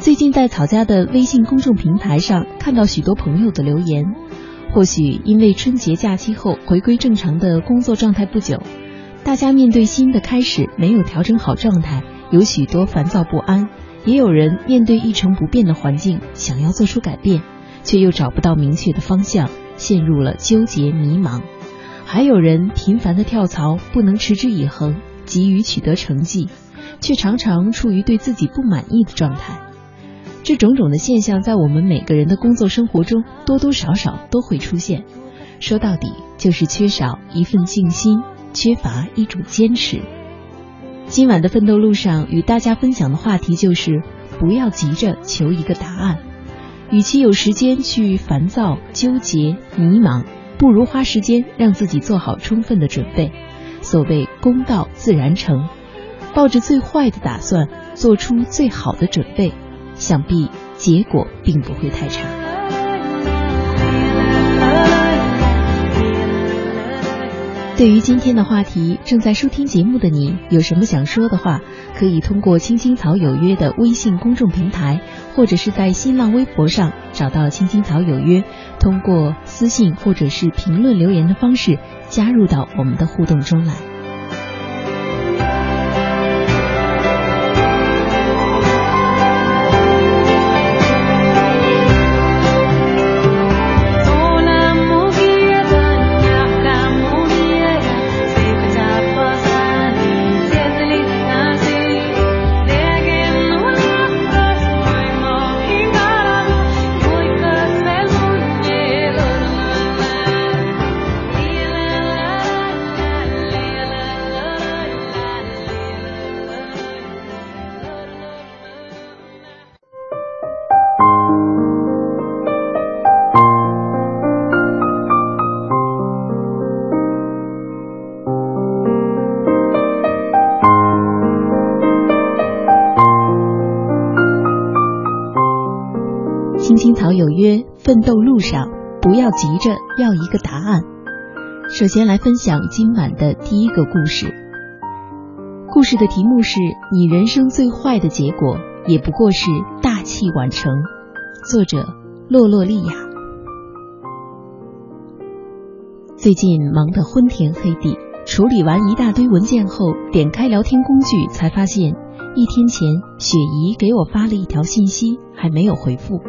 最近在草家的微信公众平台上看到许多朋友的留言，或许因为春节假期后回归正常的工作状态不久，大家面对新的开始没有调整好状态，有许多烦躁不安；也有人面对一成不变的环境，想要做出改变，却又找不到明确的方向，陷入了纠结迷茫；还有人频繁的跳槽，不能持之以恒，急于取得成绩，却常常处于对自己不满意的状态。这种种的现象，在我们每个人的工作生活中，多多少少都会出现。说到底，就是缺少一份静心，缺乏一种坚持。今晚的奋斗路上，与大家分享的话题就是：不要急着求一个答案。与其有时间去烦躁、纠结、迷茫，不如花时间让自己做好充分的准备。所谓功到自然成，抱着最坏的打算，做出最好的准备。想必结果并不会太差。对于今天的话题，正在收听节目的你有什么想说的话，可以通过“青青草有约”的微信公众平台，或者是在新浪微博上找到“青青草有约”，通过私信或者是评论留言的方式加入到我们的互动中来。首先来分享今晚的第一个故事。故事的题目是你人生最坏的结果，也不过是大器晚成。作者：洛洛利亚。最近忙得昏天黑地，处理完一大堆文件后，点开聊天工具，才发现一天前雪姨给我发了一条信息，还没有回复。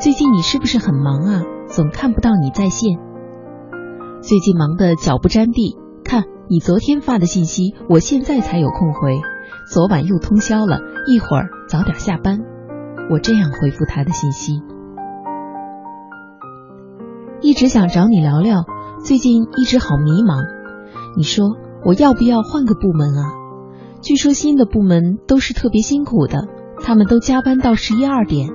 最近你是不是很忙啊？总看不到你在线。最近忙得脚不沾地，看你昨天发的信息，我现在才有空回。昨晚又通宵了，一会儿早点下班。我这样回复他的信息。一直想找你聊聊，最近一直好迷茫。你说我要不要换个部门啊？据说新的部门都是特别辛苦的，他们都加班到十一二点。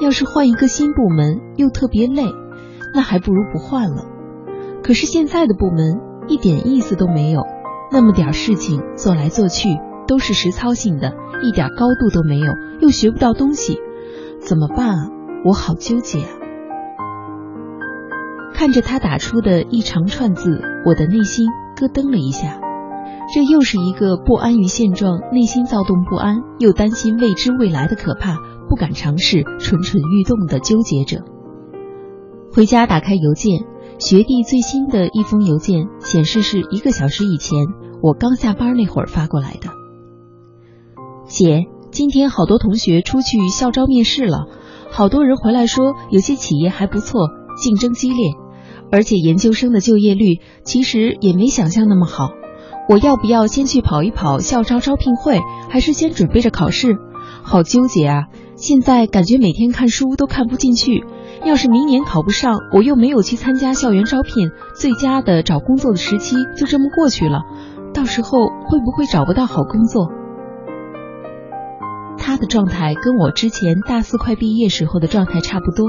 要是换一个新部门又特别累，那还不如不换了。可是现在的部门一点意思都没有，那么点事情做来做去都是实操性的，一点高度都没有，又学不到东西，怎么办啊？我好纠结啊！看着他打出的一长串字，我的内心咯噔了一下。这又是一个不安于现状、内心躁动不安，又担心未知未来的可怕。不敢尝试，蠢蠢欲动的纠结者。回家打开邮件，学弟最新的一封邮件显示是一个小时以前，我刚下班那会儿发过来的。姐，今天好多同学出去校招面试了，好多人回来说有些企业还不错，竞争激烈，而且研究生的就业率其实也没想象那么好。我要不要先去跑一跑校招招聘会，还是先准备着考试？好纠结啊！现在感觉每天看书都看不进去，要是明年考不上，我又没有去参加校园招聘，最佳的找工作的时期就这么过去了，到时候会不会找不到好工作？他的状态跟我之前大四快毕业时候的状态差不多，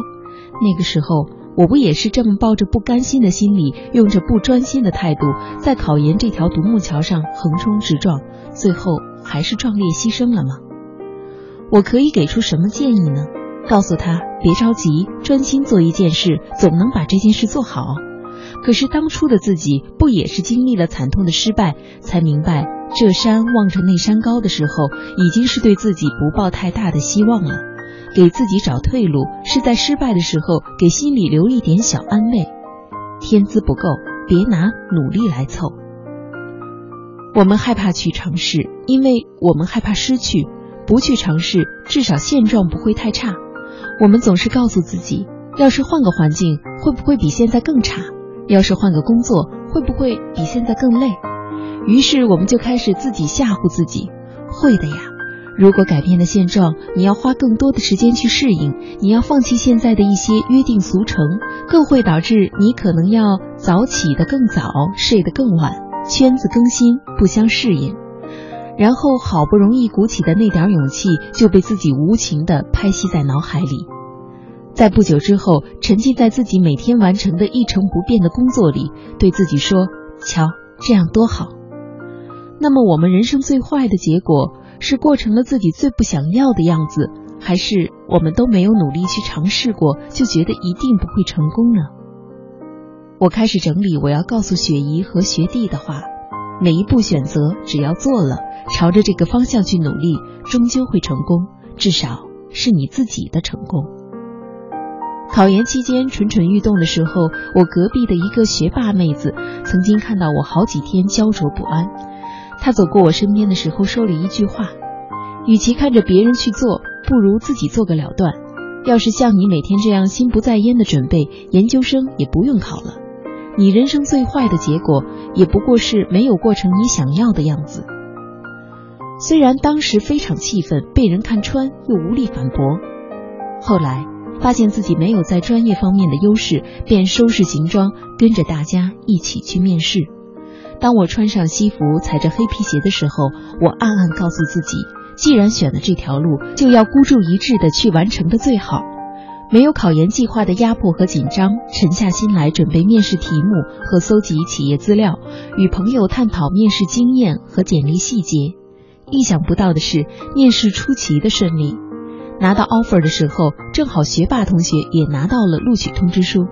那个时候我不也是这么抱着不甘心的心理，用着不专心的态度，在考研这条独木桥上横冲直撞，最后还是壮烈牺牲了吗？我可以给出什么建议呢？告诉他别着急，专心做一件事，总能把这件事做好。可是当初的自己不也是经历了惨痛的失败，才明白这山望着那山高的时候，已经是对自己不抱太大的希望了。给自己找退路，是在失败的时候给心里留一点小安慰。天资不够，别拿努力来凑。我们害怕去尝试，因为我们害怕失去。不去尝试，至少现状不会太差。我们总是告诉自己，要是换个环境，会不会比现在更差？要是换个工作，会不会比现在更累？于是我们就开始自己吓唬自己，会的呀。如果改变了现状，你要花更多的时间去适应，你要放弃现在的一些约定俗成，更会导致你可能要早起得更早，睡得更晚，圈子更新不相适应。然后好不容易鼓起的那点勇气，就被自己无情的拍熄在脑海里。在不久之后，沉浸在自己每天完成的一成不变的工作里，对自己说：“瞧，这样多好。”那么，我们人生最坏的结果是过成了自己最不想要的样子，还是我们都没有努力去尝试过，就觉得一定不会成功呢？我开始整理我要告诉雪姨和学弟的话。每一步选择，只要做了，朝着这个方向去努力，终究会成功。至少是你自己的成功。考研期间蠢蠢欲动的时候，我隔壁的一个学霸妹子曾经看到我好几天焦灼不安。她走过我身边的时候，说了一句话：“与其看着别人去做，不如自己做个了断。要是像你每天这样心不在焉的准备，研究生也不用考了。”你人生最坏的结果，也不过是没有过成你想要的样子。虽然当时非常气愤，被人看穿又无力反驳，后来发现自己没有在专业方面的优势，便收拾行装，跟着大家一起去面试。当我穿上西服，踩着黑皮鞋的时候，我暗暗告诉自己，既然选了这条路，就要孤注一掷的去完成的最好。没有考研计划的压迫和紧张，沉下心来准备面试题目和搜集企业资料，与朋友探讨面试经验和简历细节。意想不到的是，面试出奇的顺利。拿到 offer 的时候，正好学霸同学也拿到了录取通知书。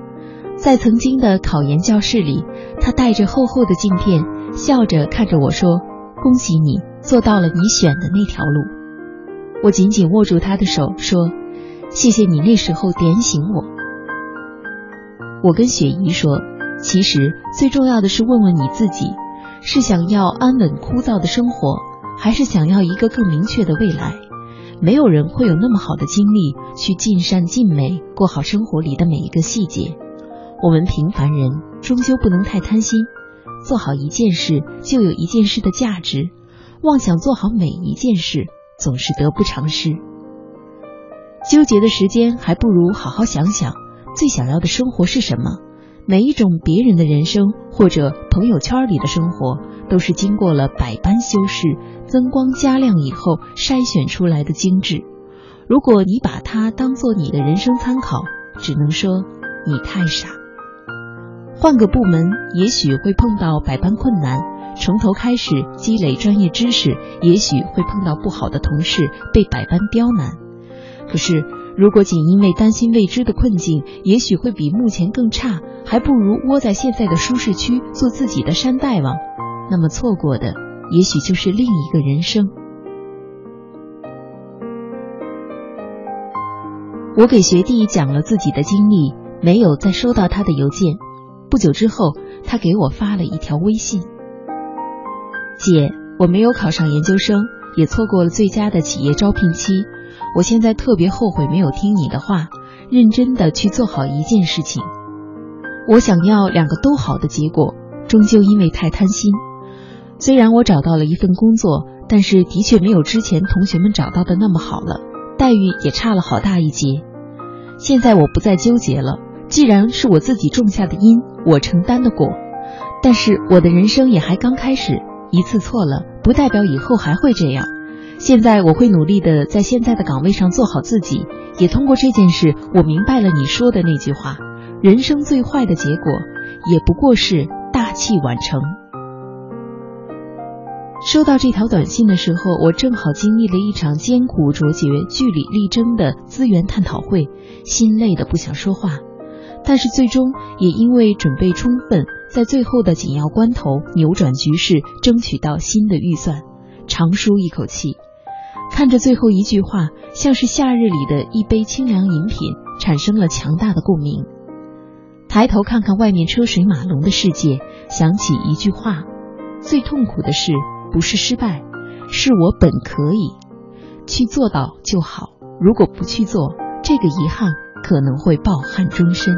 在曾经的考研教室里，他带着厚厚的镜片，笑着看着我说：“恭喜你做到了你选的那条路。”我紧紧握住他的手说。谢谢你那时候点醒我。我跟雪姨说，其实最重要的是问问你自己，是想要安稳枯燥的生活，还是想要一个更明确的未来？没有人会有那么好的精力去尽善尽美，过好生活里的每一个细节。我们平凡人终究不能太贪心，做好一件事就有一件事的价值，妄想做好每一件事，总是得不偿失。纠结的时间，还不如好好想想，最想要的生活是什么。每一种别人的人生，或者朋友圈里的生活，都是经过了百般修饰、增光加亮以后筛选出来的精致。如果你把它当做你的人生参考，只能说你太傻。换个部门，也许会碰到百般困难；从头开始积累专业知识，也许会碰到不好的同事，被百般刁难。可是，如果仅因为担心未知的困境，也许会比目前更差，还不如窝在现在的舒适区做自己的山大王。那么错过的，也许就是另一个人生。我给学弟讲了自己的经历，没有再收到他的邮件。不久之后，他给我发了一条微信：“姐，我没有考上研究生，也错过了最佳的企业招聘期。”我现在特别后悔没有听你的话，认真的去做好一件事情。我想要两个都好的结果，终究因为太贪心。虽然我找到了一份工作，但是的确没有之前同学们找到的那么好了，待遇也差了好大一截。现在我不再纠结了，既然是我自己种下的因，我承担的果。但是我的人生也还刚开始，一次错了，不代表以后还会这样。现在我会努力的在现在的岗位上做好自己，也通过这件事，我明白了你说的那句话：人生最坏的结果，也不过是大器晚成。收到这条短信的时候，我正好经历了一场艰苦卓绝、据理力争的资源探讨会，心累的不想说话，但是最终也因为准备充分，在最后的紧要关头扭转局势，争取到新的预算，长舒一口气。看着最后一句话，像是夏日里的一杯清凉饮品，产生了强大的共鸣。抬头看看外面车水马龙的世界，想起一句话：最痛苦的事不是失败，是我本可以去做到就好。如果不去做，这个遗憾可能会抱憾终身。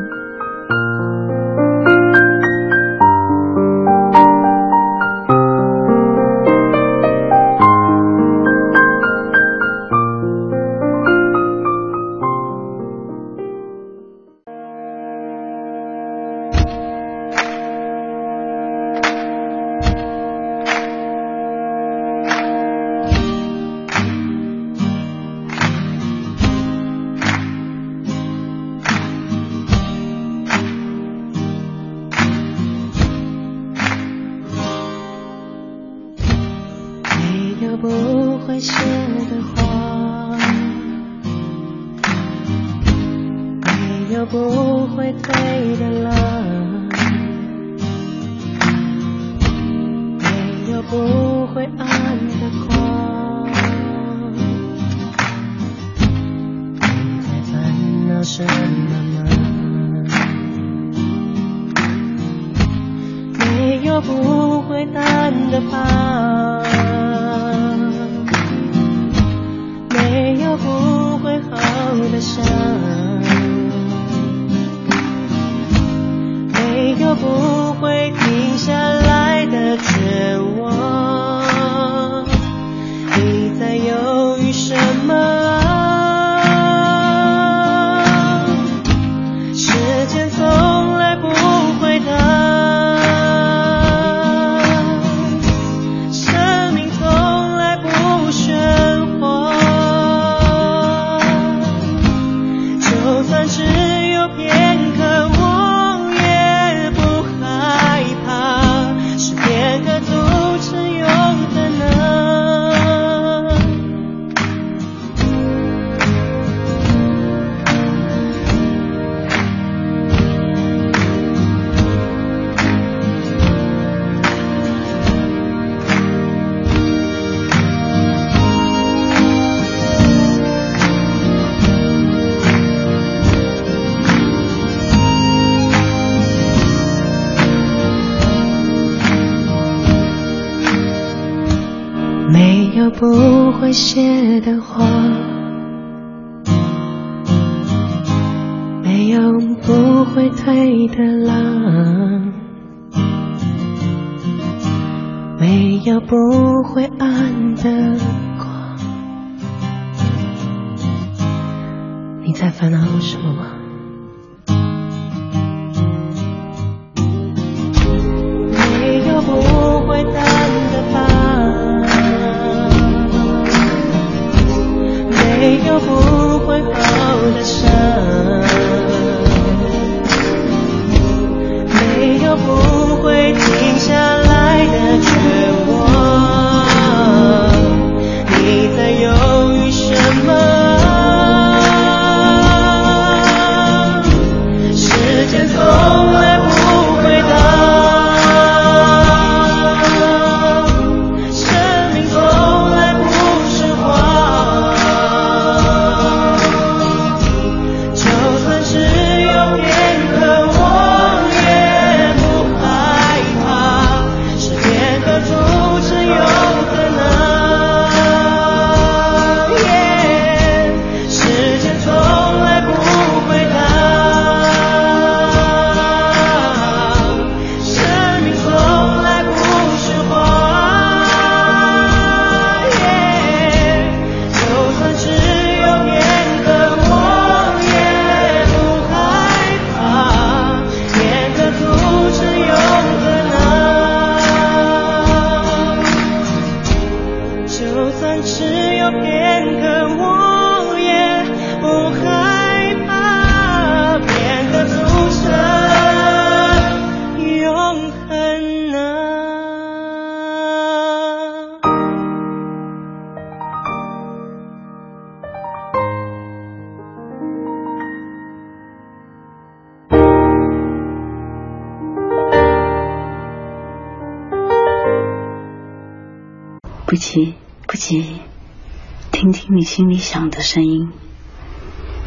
心里想的声音，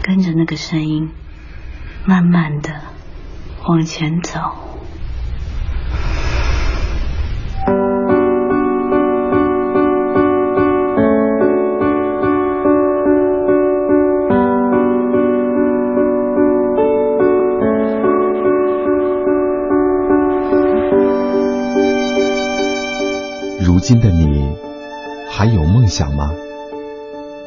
跟着那个声音，慢慢的往前走。如今的你还有梦想吗？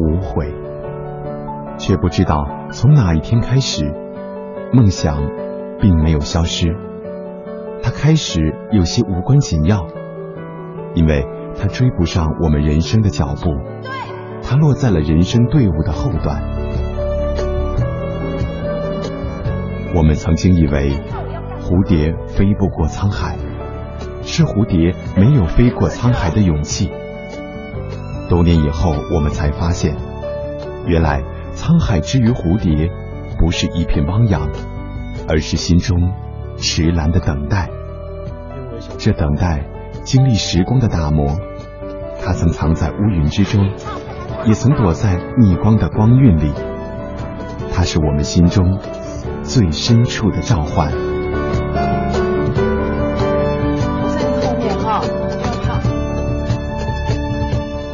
无悔，却不知道从哪一天开始，梦想并没有消失，它开始有些无关紧要，因为它追不上我们人生的脚步，它落在了人生队伍的后段。我们曾经以为蝴蝶飞不过沧海。是蝴蝶没有飞过沧海的勇气。多年以后，我们才发现，原来沧海之于蝴蝶，不是一片汪洋，而是心中迟蓝的等待。这等待经历时光的打磨，它曾藏在乌云之中，也曾躲在逆光的光晕里。它是我们心中最深处的召唤。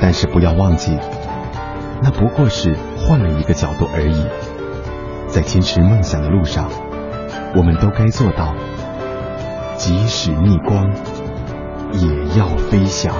但是不要忘记，那不过是换了一个角度而已。在坚持梦想的路上，我们都该做到，即使逆光，也要飞翔。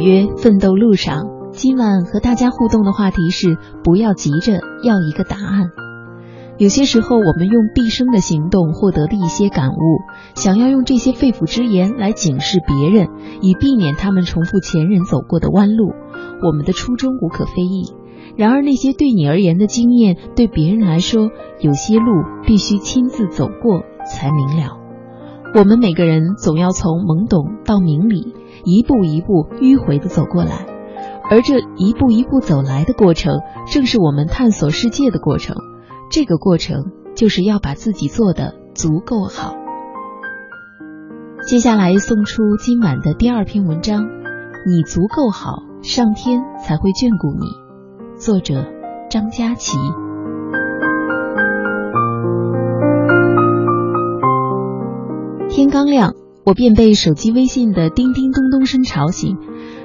约，奋斗路上。今晚和大家互动的话题是：不要急着要一个答案。有些时候，我们用毕生的行动获得的一些感悟，想要用这些肺腑之言来警示别人，以避免他们重复前人走过的弯路。我们的初衷无可非议。然而，那些对你而言的经验，对别人来说，有些路必须亲自走过才明了。我们每个人总要从懵懂到明理。一步一步迂回的走过来，而这一步一步走来的过程，正是我们探索世界的过程。这个过程就是要把自己做的足够好。接下来送出今晚的第二篇文章：你足够好，上天才会眷顾你。作者张佳琪。天刚亮。我便被手机微信的叮叮咚咚声吵醒，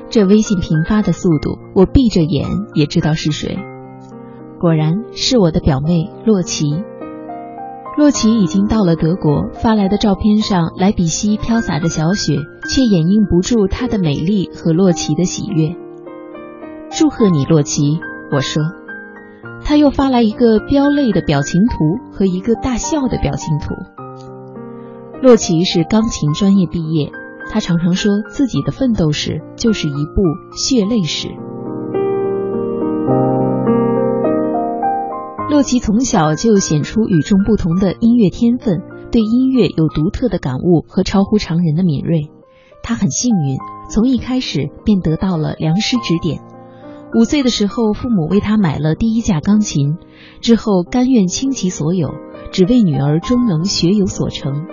这微信频发的速度，我闭着眼也知道是谁。果然是我的表妹洛奇。洛奇已经到了德国，发来的照片上，莱比锡飘洒着小雪，却掩映不住她的美丽和洛奇的喜悦。祝贺你，洛奇！我说。他又发来一个飙泪的表情图和一个大笑的表情图。洛奇是钢琴专业毕业，他常常说自己的奋斗史就是一部血泪史。洛奇从小就显出与众不同的音乐天分，对音乐有独特的感悟和超乎常人的敏锐。他很幸运，从一开始便得到了良师指点。五岁的时候，父母为他买了第一架钢琴，之后甘愿倾其所有，只为女儿终能学有所成。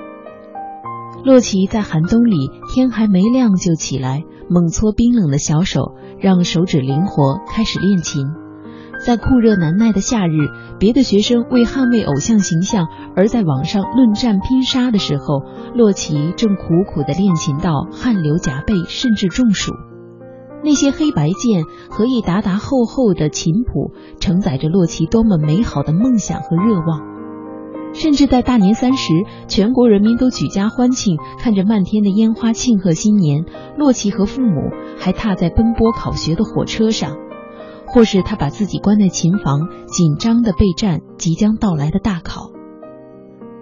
洛奇在寒冬里，天还没亮就起来，猛搓冰冷的小手，让手指灵活，开始练琴。在酷热难耐的夏日，别的学生为捍卫偶像形象而在网上论战拼杀的时候，洛奇正苦苦地练琴到汗流浃背，甚至中暑。那些黑白键和一沓沓厚厚的琴谱，承载着洛奇多么美好的梦想和热望。甚至在大年三十，全国人民都举家欢庆，看着漫天的烟花庆贺新年，洛奇和父母还踏在奔波考学的火车上，或是他把自己关在琴房，紧张的备战即将到来的大考。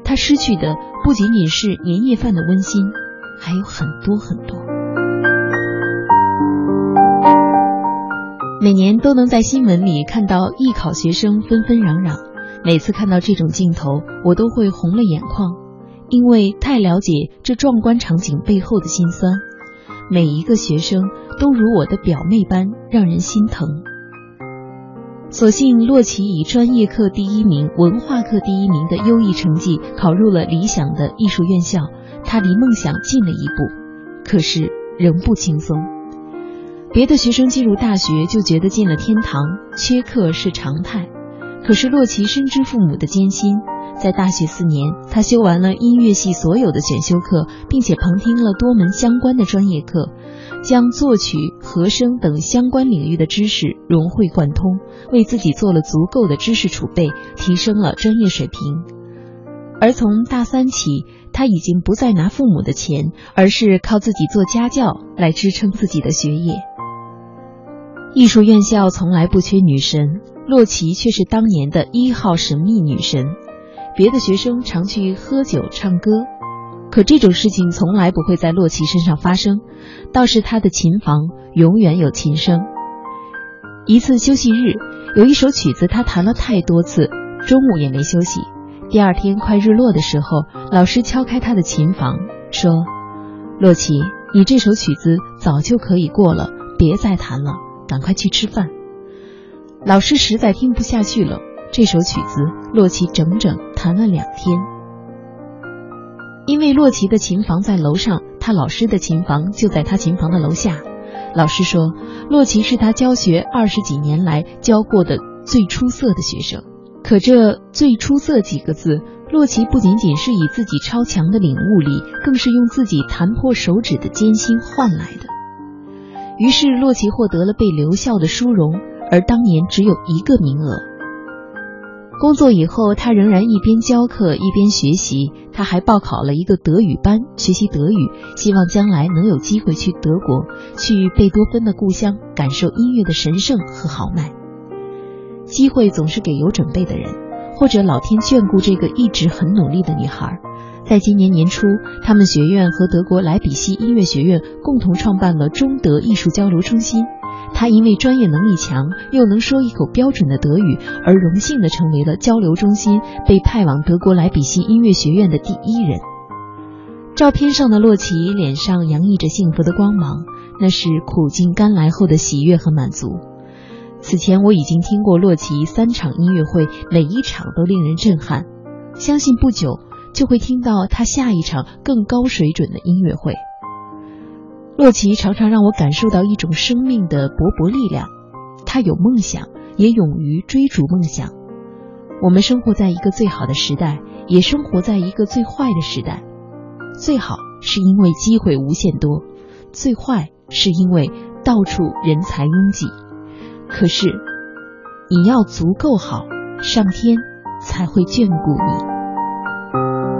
他失去的不仅仅是年夜饭的温馨，还有很多很多。每年都能在新闻里看到艺考学生纷纷攘攘，每次看到这种镜头，我都会红了眼眶，因为太了解这壮观场景背后的辛酸。每一个学生都如我的表妹般让人心疼。所幸洛奇以专业课第一名、文化课第一名的优异成绩考入了理想的艺术院校，他离梦想近了一步，可是仍不轻松。别的学生进入大学就觉得进了天堂，缺课是常态。可是洛奇深知父母的艰辛，在大学四年，他修完了音乐系所有的选修课，并且旁听了多门相关的专业课，将作曲、和声等相关领域的知识融会贯通，为自己做了足够的知识储备，提升了专业水平。而从大三起，他已经不再拿父母的钱，而是靠自己做家教来支撑自己的学业。艺术院校从来不缺女神，洛奇却是当年的一号神秘女神。别的学生常去喝酒唱歌，可这种事情从来不会在洛奇身上发生。倒是他的琴房永远有琴声。一次休息日，有一首曲子他弹了太多次，中午也没休息。第二天快日落的时候，老师敲开他的琴房，说：“洛奇，你这首曲子早就可以过了，别再弹了。”赶快去吃饭。老师实在听不下去了。这首曲子，洛奇整整弹了两天。因为洛奇的琴房在楼上，他老师的琴房就在他琴房的楼下。老师说，洛奇是他教学二十几年来教过的最出色的学生。可这“最出色”几个字，洛奇不仅仅是以自己超强的领悟力，更是用自己弹破手指的艰辛换来的。于是，洛奇获得了被留校的殊荣，而当年只有一个名额。工作以后，他仍然一边教课一边学习，他还报考了一个德语班学习德语，希望将来能有机会去德国，去贝多芬的故乡，感受音乐的神圣和豪迈。机会总是给有准备的人，或者老天眷顾这个一直很努力的女孩。在今年年初，他们学院和德国莱比锡音乐学院共同创办了中德艺术交流中心。他因为专业能力强，又能说一口标准的德语，而荣幸的成为了交流中心被派往德国莱比锡音乐学院的第一人。照片上的洛奇脸上洋溢着幸福的光芒，那是苦尽甘来后的喜悦和满足。此前我已经听过洛奇三场音乐会，每一场都令人震撼。相信不久。就会听到他下一场更高水准的音乐会。洛奇常常让我感受到一种生命的勃勃力量，他有梦想，也勇于追逐梦想。我们生活在一个最好的时代，也生活在一个最坏的时代。最好是因为机会无限多，最坏是因为到处人才拥挤。可是，你要足够好，上天才会眷顾你。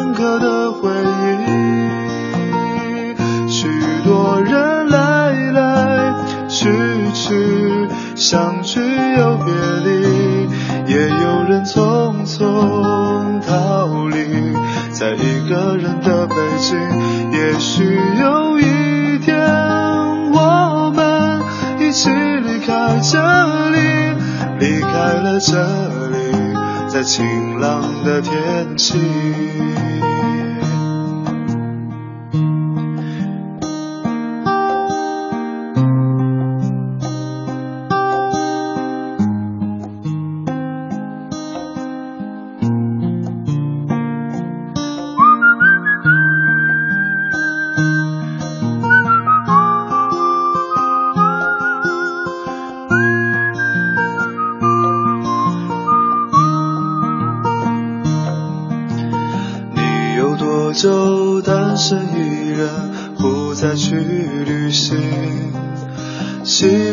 也许有一天，我们一起离开这里，离开了这里，在晴朗的天气。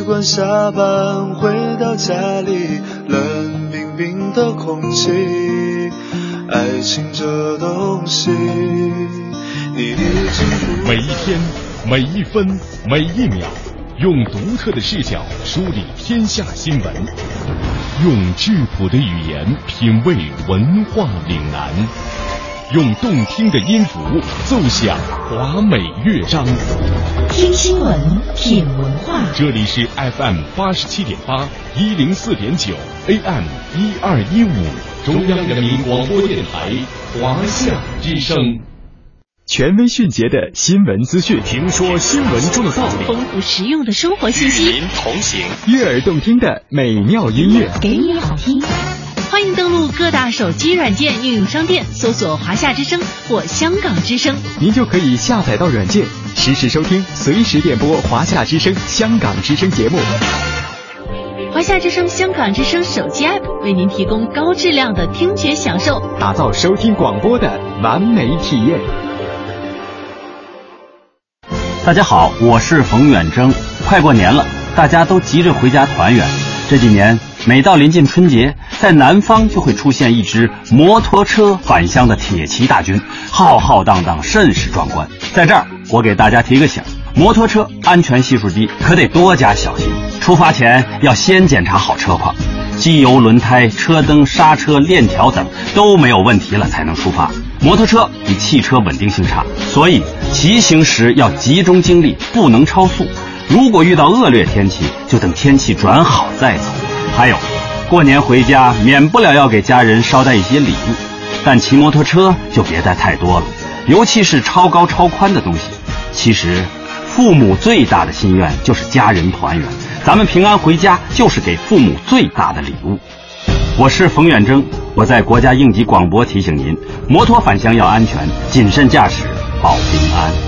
惯下班回到家里，冷冰冰的空气。爱情这东西，你已经不每一天，每一分，每一秒，用独特的视角梳理天下新闻，用质朴的语言品味文化岭南，用动听的音符奏响华美乐章。听新闻，品文化。这里是 FM 八十七点八，一零四点九，AM 一二一五，中央人民广播电台华夏之声。权威迅捷的新闻资讯，听说新闻中的道理，丰富实用的生活信息，与您同行。悦耳动听的美妙音乐，给你好听。欢迎登录各大手机软件应用商店，搜索“华夏之声”或“香港之声”，您就可以下载到软件，实时收听，随时点播华夏之声、香港之声节目。华夏之声、香港之声手机 App 为您提供高质量的听觉享受，打造收听广播的完美体验。大家好，我是冯远征。快过年了，大家都急着回家团圆。这几年，每到临近春节，在南方就会出现一支摩托车返乡的铁骑大军，浩浩荡荡，甚是壮观。在这儿，我给大家提个醒：摩托车安全系数低，可得多加小心。出发前要先检查好车况，机油、轮胎、车灯、刹车、链条等都没有问题了才能出发。摩托车比汽车稳定性差，所以骑行时要集中精力，不能超速。如果遇到恶劣天气，就等天气转好再走。还有，过年回家免不了要给家人捎带一些礼物，但骑摩托车就别带太多了，尤其是超高超宽的东西。其实，父母最大的心愿就是家人团圆，咱们平安回家就是给父母最大的礼物。我是冯远征，我在国家应急广播提醒您：摩托返乡要安全，谨慎驾驶保平安。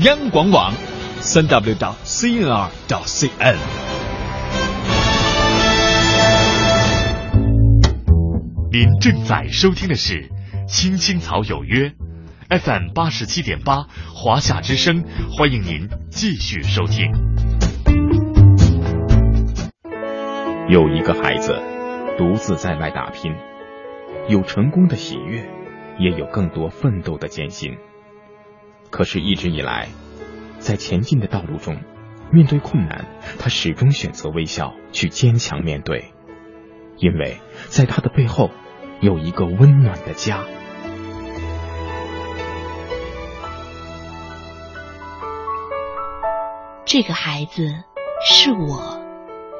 央广网，三 w 到 cnr 到 cn。您正在收听的是《青青草有约》，FM 八十七点八，华夏之声，欢迎您继续收听。有一个孩子独自在外打拼，有成功的喜悦，也有更多奋斗的艰辛。可是，一直以来，在前进的道路中，面对困难，他始终选择微笑，去坚强面对，因为在他的背后有一个温暖的家。这个孩子是我，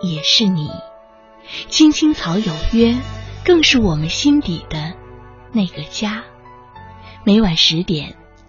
也是你。青青草有约，更是我们心底的那个家。每晚十点，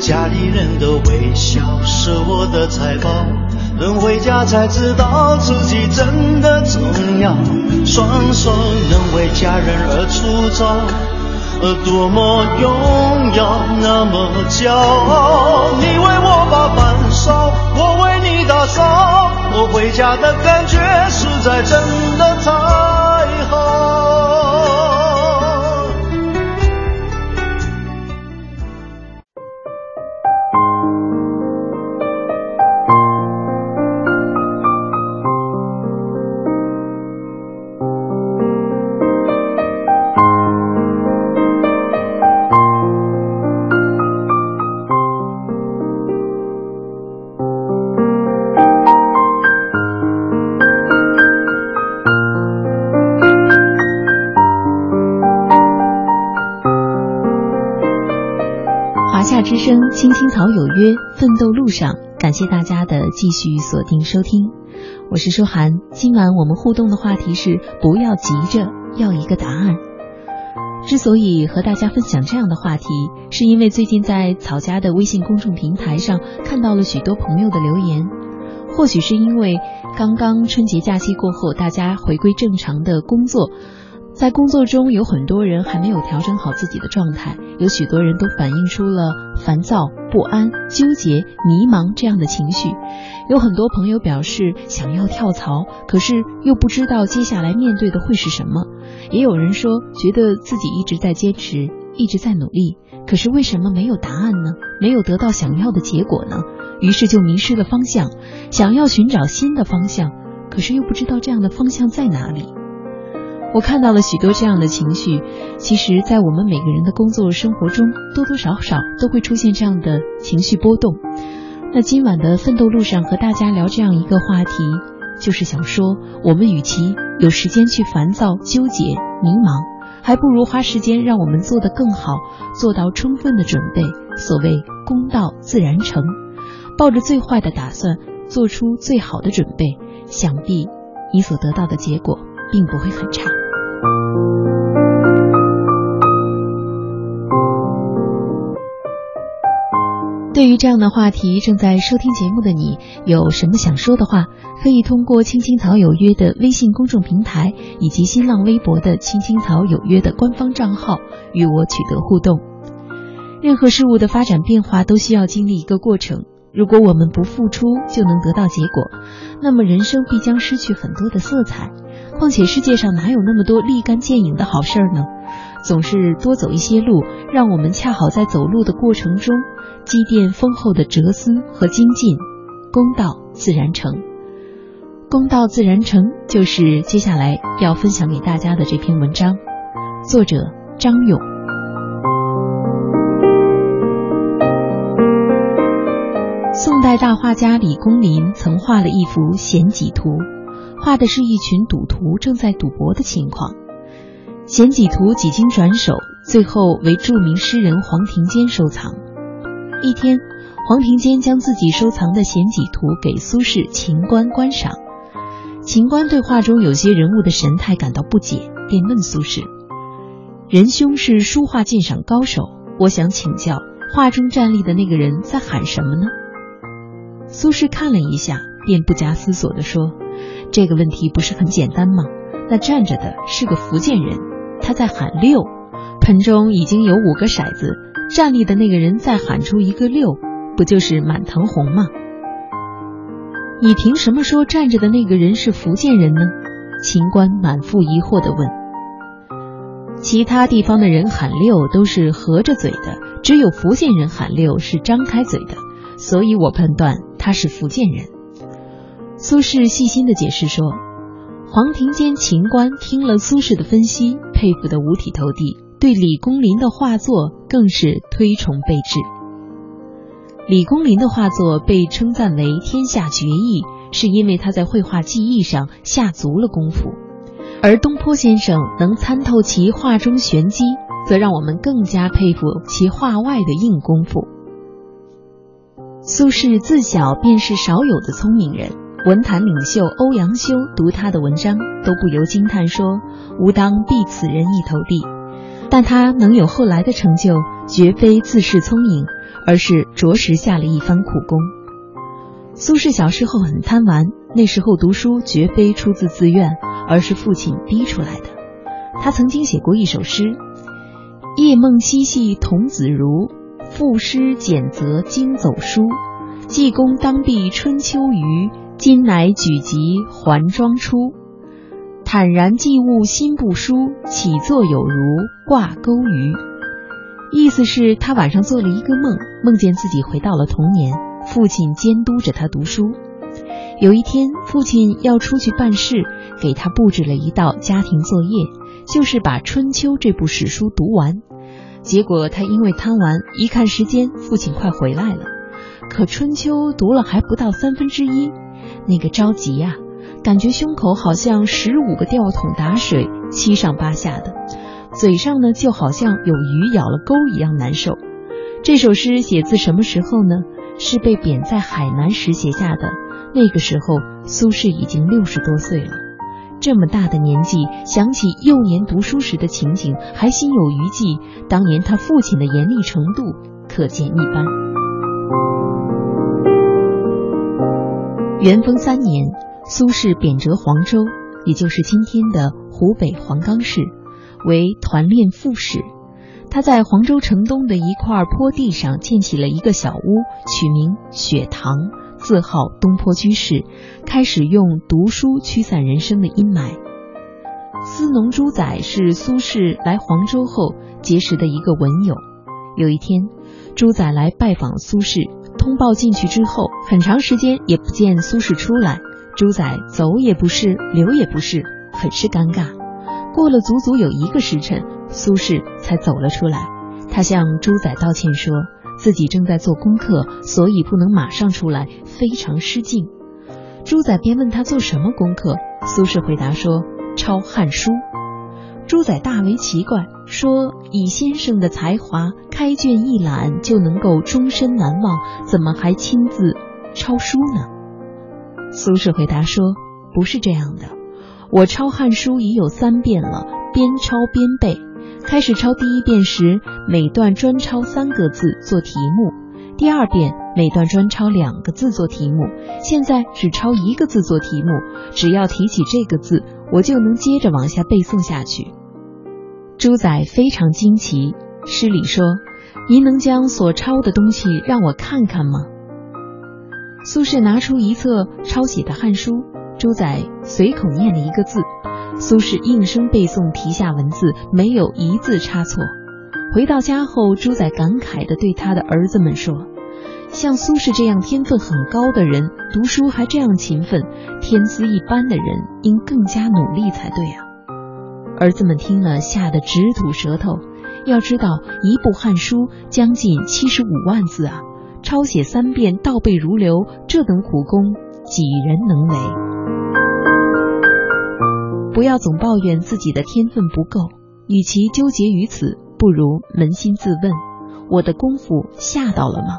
家里人的微笑是我的财宝。等回家才知道自己真的重要，双手能为家人而出招，呃，多么荣耀，那么骄傲。你为我把饭烧，我为你打扫，我回家的感觉实在真的太好。《青青草有约》奋斗路上，感谢大家的继续锁定收听，我是舒涵。今晚我们互动的话题是：不要急着要一个答案。之所以和大家分享这样的话题，是因为最近在草家的微信公众平台上看到了许多朋友的留言。或许是因为刚刚春节假期过后，大家回归正常的工作。在工作中，有很多人还没有调整好自己的状态，有许多人都反映出了烦躁、不安、纠结、迷茫这样的情绪。有很多朋友表示想要跳槽，可是又不知道接下来面对的会是什么。也有人说，觉得自己一直在坚持，一直在努力，可是为什么没有答案呢？没有得到想要的结果呢？于是就迷失了方向，想要寻找新的方向，可是又不知道这样的方向在哪里。我看到了许多这样的情绪，其实，在我们每个人的工作生活中，多多少少都会出现这样的情绪波动。那今晚的奋斗路上和大家聊这样一个话题，就是想说，我们与其有时间去烦躁、纠结、迷茫，还不如花时间让我们做得更好，做到充分的准备。所谓功到自然成，抱着最坏的打算，做出最好的准备，想必你所得到的结果并不会很差。对于这样的话题，正在收听节目的你有什么想说的话，可以通过“青青草有约”的微信公众平台以及新浪微博的“青青草有约”的官方账号与我取得互动。任何事物的发展变化都需要经历一个过程，如果我们不付出就能得到结果，那么人生必将失去很多的色彩。况且世界上哪有那么多立竿见影的好事儿呢？总是多走一些路，让我们恰好在走路的过程中积淀丰厚的哲思和精进，功到自然成。功到自然成，就是接下来要分享给大家的这篇文章，作者张勇。宋代大画家李公麟曾画了一幅《贤己图》，画的是一群赌徒正在赌博的情况。《贤己图》几经转手，最后为著名诗人黄庭坚收藏。一天，黄庭坚将自己收藏的《贤己图》给苏轼、秦观观赏。秦观对画中有些人物的神态感到不解，便问苏轼：“仁兄是书画鉴赏高手，我想请教，画中站立的那个人在喊什么呢？”苏轼看了一下，便不假思索地说：“这个问题不是很简单吗？那站着的是个福建人。”他在喊六，盆中已经有五个骰子，站立的那个人再喊出一个六，不就是满堂红吗？你凭什么说站着的那个人是福建人呢？秦观满腹疑惑地问。其他地方的人喊六都是合着嘴的，只有福建人喊六是张开嘴的，所以我判断他是福建人。苏轼细心地解释说。黄庭坚、秦观听了苏轼的分析，佩服得五体投地，对李公麟的画作更是推崇备至。李公麟的画作被称赞为天下绝艺，是因为他在绘画技艺上下足了功夫；而东坡先生能参透其画中玄机，则让我们更加佩服其画外的硬功夫。苏轼自小便是少有的聪明人。文坛领袖欧阳修读他的文章，都不由惊叹说：“吾当必此人一头地。”但他能有后来的成就，绝非自恃聪颖，而是着实下了一番苦功。苏轼小时候很贪玩，那时候读书绝非出自自愿，而是父亲逼出来的。他曾经写过一首诗：“夜梦嬉戏童子如，赋诗简则今走书。济公当避春秋余。”今乃举籍还庄出，坦然既悟心不舒，起坐有如挂钩鱼。意思是，他晚上做了一个梦，梦见自己回到了童年，父亲监督着他读书。有一天，父亲要出去办事，给他布置了一道家庭作业，就是把《春秋》这部史书读完。结果他因为贪玩，一看时间，父亲快回来了，可《春秋》读了还不到三分之一。那个着急呀，感觉胸口好像十五个吊桶打水，七上八下的，嘴上呢就好像有鱼咬了钩一样难受。这首诗写自什么时候呢？是被贬在海南时写下的。那个时候，苏轼已经六十多岁了，这么大的年纪，想起幼年读书时的情景，还心有余悸。当年他父亲的严厉程度，可见一斑。元丰三年，苏轼贬谪黄州，也就是今天的湖北黄冈市，为团练副使。他在黄州城东的一块坡地上建起了一个小屋，取名雪堂，自号东坡居士，开始用读书驱散人生的阴霾。司农朱载是苏轼来黄州后结识的一个文友。有一天，朱载来拜访苏轼。通报进去之后，很长时间也不见苏轼出来。朱载走也不是，留也不是，很是尴尬。过了足足有一个时辰，苏轼才走了出来。他向朱载道歉，说自己正在做功课，所以不能马上出来，非常失敬。朱载便问他做什么功课，苏轼回答说抄《汉书》。朱载大为奇怪，说：“以先生的才华，开卷一览就能够终身难忘，怎么还亲自抄书呢？”苏轼回答说：“不是这样的，我抄《汉书》已有三遍了，边抄边背。开始抄第一遍时，每段专抄三个字做题目；第二遍每段专抄两个字做题目；现在只抄一个字做题目，只要提起这个字，我就能接着往下背诵下去。”朱载非常惊奇，诗里说：“您能将所抄的东西让我看看吗？”苏轼拿出一册抄写的《汉书》，朱载随口念了一个字，苏轼应声背诵题下文字，没有一字差错。回到家后，朱载感慨地对他的儿子们说：“像苏轼这样天分很高的人，读书还这样勤奋，天资一般的人应更加努力才对啊。”儿子们听了，吓得直吐舌头。要知道，一部《汉书》将近七十五万字啊，抄写三遍，倒背如流，这等苦功，几人能为？不要总抱怨自己的天分不够，与其纠结于此，不如扪心自问：我的功夫下到了吗？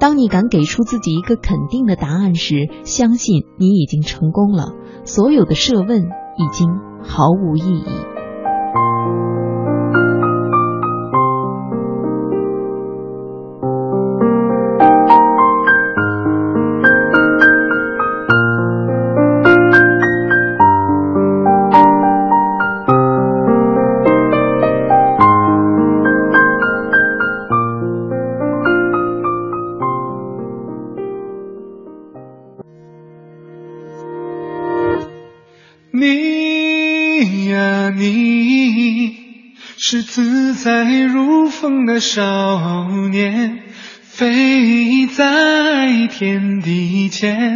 当你敢给出自己一个肯定的答案时，相信你已经成功了，所有的设问已经。毫无意义。少年飞在天地间，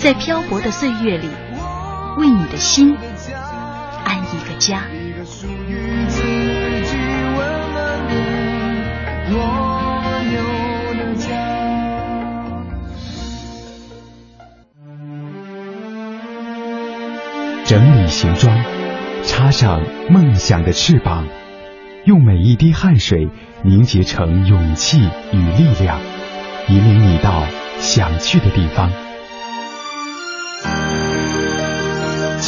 在漂泊的岁月里，为你的心安一个家。整理行装，插上梦想的翅膀，用每一滴汗水凝结成勇气与力量，引领你到想去的地方。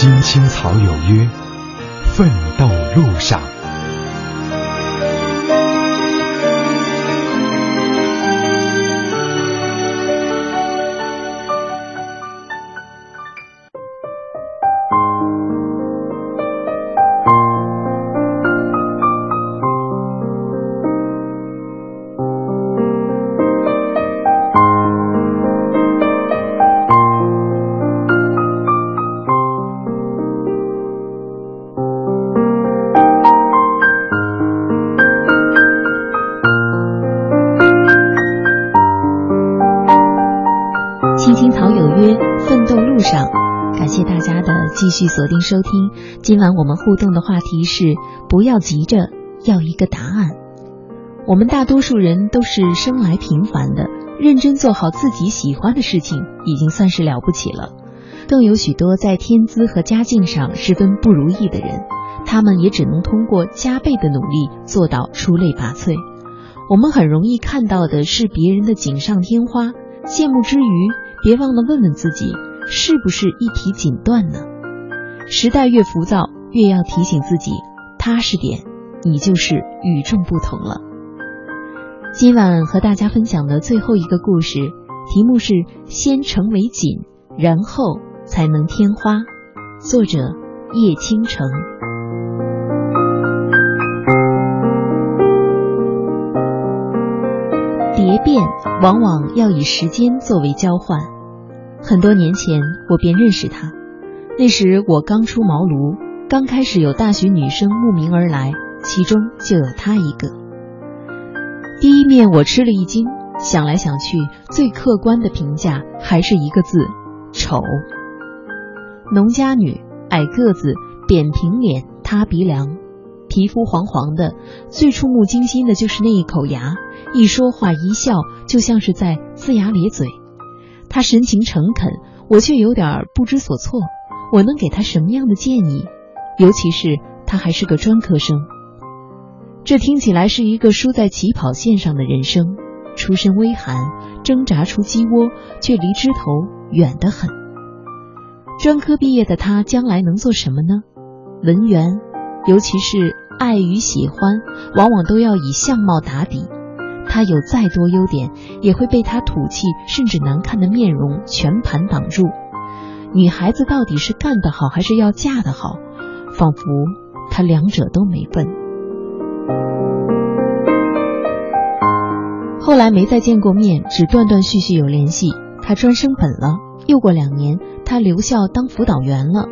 金青草有约，奋斗路上。续锁定收听。今晚我们互动的话题是：不要急着要一个答案。我们大多数人都是生来平凡的，认真做好自己喜欢的事情，已经算是了不起了。更有许多在天资和家境上十分不如意的人，他们也只能通过加倍的努力做到出类拔萃。我们很容易看到的是别人的锦上添花，羡慕之余，别忘了问问自己，是不是一提锦缎呢？时代越浮躁，越要提醒自己，踏实点，你就是与众不同了。今晚和大家分享的最后一个故事，题目是“先成为锦，然后才能添花”，作者叶倾城。蝶变往往要以时间作为交换。很多年前，我便认识他。那时我刚出茅庐，刚开始有大学女生慕名而来，其中就有他一个。第一面我吃了一惊，想来想去，最客观的评价还是一个字：丑。农家女，矮个子，扁平脸，塌鼻梁，皮肤黄黄的，最触目惊心的就是那一口牙。一说话一笑，就像是在龇牙咧嘴。他神情诚恳，我却有点不知所措。我能给他什么样的建议？尤其是他还是个专科生。这听起来是一个输在起跑线上的人生，出身微寒，挣扎出鸡窝，却离枝头远得很。专科毕业的他，将来能做什么呢？文员，尤其是爱与喜欢，往往都要以相貌打底。他有再多优点，也会被他土气甚至难看的面容全盘挡住。女孩子到底是干得好，还是要嫁得好？仿佛他两者都没分。后来没再见过面，只断断续续有联系。他专升本了，又过两年，他留校当辅导员了，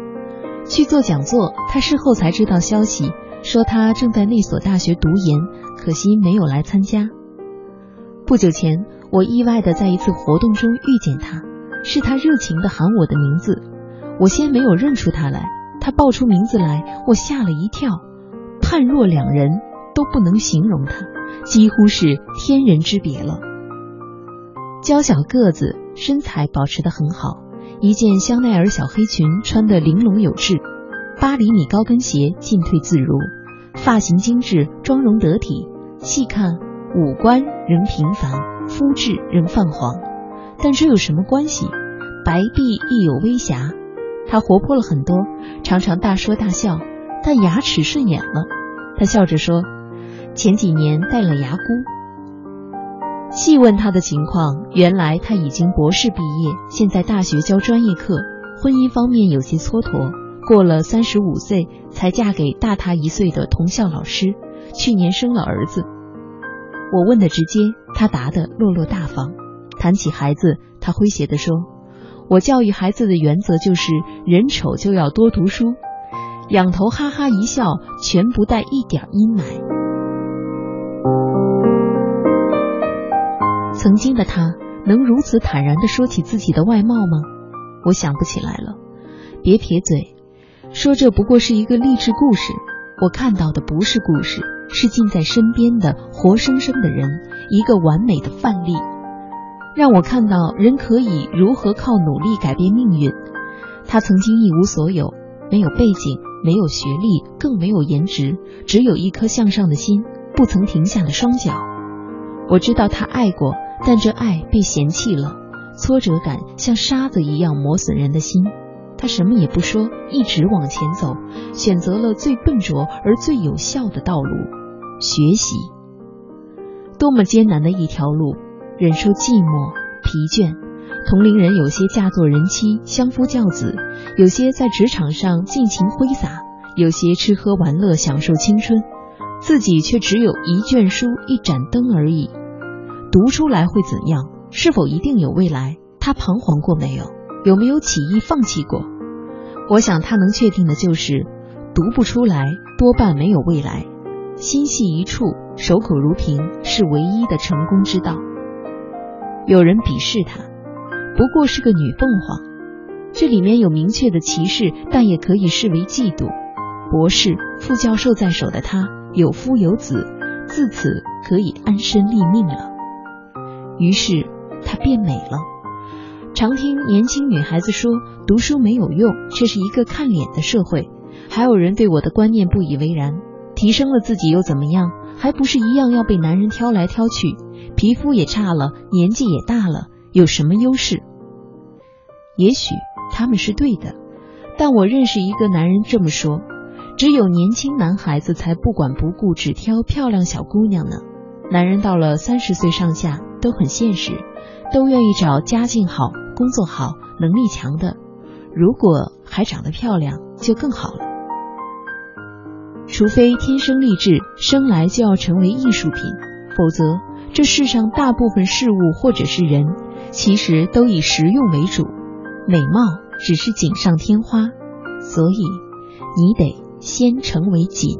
去做讲座。他事后才知道消息，说他正在那所大学读研，可惜没有来参加。不久前，我意外的在一次活动中遇见他，是他热情的喊我的名字，我先没有认出他来，他报出名字来，我吓了一跳，判若两人，都不能形容他，几乎是天人之别了。娇小个子，身材保持得很好，一件香奈儿小黑裙穿得玲珑有致，八厘米高跟鞋进退自如，发型精致，妆容得体，细看。五官仍平凡，肤质仍泛黄，但这有什么关系？白璧亦有微瑕。他活泼了很多，常常大说大笑，但牙齿顺眼了。他笑着说：“前几年戴了牙箍。”细问他的情况，原来他已经博士毕业，现在大学教专业课，婚姻方面有些蹉跎，过了三十五岁才嫁给大他一岁的同校老师，去年生了儿子。我问的直接，他答的落落大方。谈起孩子，他诙谐地说：“我教育孩子的原则就是人丑就要多读书。”仰头哈哈一笑，全不带一点阴霾。曾经的他能如此坦然地说起自己的外貌吗？我想不起来了。别撇嘴，说这不过是一个励志故事。我看到的不是故事。是近在身边的活生生的人，一个完美的范例，让我看到人可以如何靠努力改变命运。他曾经一无所有，没有背景，没有学历，更没有颜值，只有一颗向上的心，不曾停下的双脚。我知道他爱过，但这爱被嫌弃了，挫折感像沙子一样磨损人的心。他什么也不说，一直往前走，选择了最笨拙而最有效的道路——学习。多么艰难的一条路！忍受寂寞、疲倦，同龄人有些嫁作人妻、相夫教子，有些在职场上尽情挥洒，有些吃喝玩乐享受青春，自己却只有一卷书、一盏灯而已。读出来会怎样？是否一定有未来？他彷徨过没有？有没有起意放弃过？我想他能确定的就是，读不出来多半没有未来。心系一处，守口如瓶是唯一的成功之道。有人鄙视她，不过是个女凤凰。这里面有明确的歧视，但也可以视为嫉妒。博士、副教授在手的她，有夫有子，自此可以安身立命了。于是她变美了。常听年轻女孩子说读书没有用，却是一个看脸的社会。还有人对我的观念不以为然，提升了自己又怎么样？还不是一样要被男人挑来挑去？皮肤也差了，年纪也大了，有什么优势？也许他们是对的，但我认识一个男人这么说：只有年轻男孩子才不管不顾，只挑漂亮小姑娘呢。男人到了三十岁上下都很现实，都愿意找家境好。工作好、能力强的，如果还长得漂亮，就更好了。除非天生丽质，生来就要成为艺术品，否则这世上大部分事物或者是人，其实都以实用为主，美貌只是锦上添花。所以，你得先成为锦。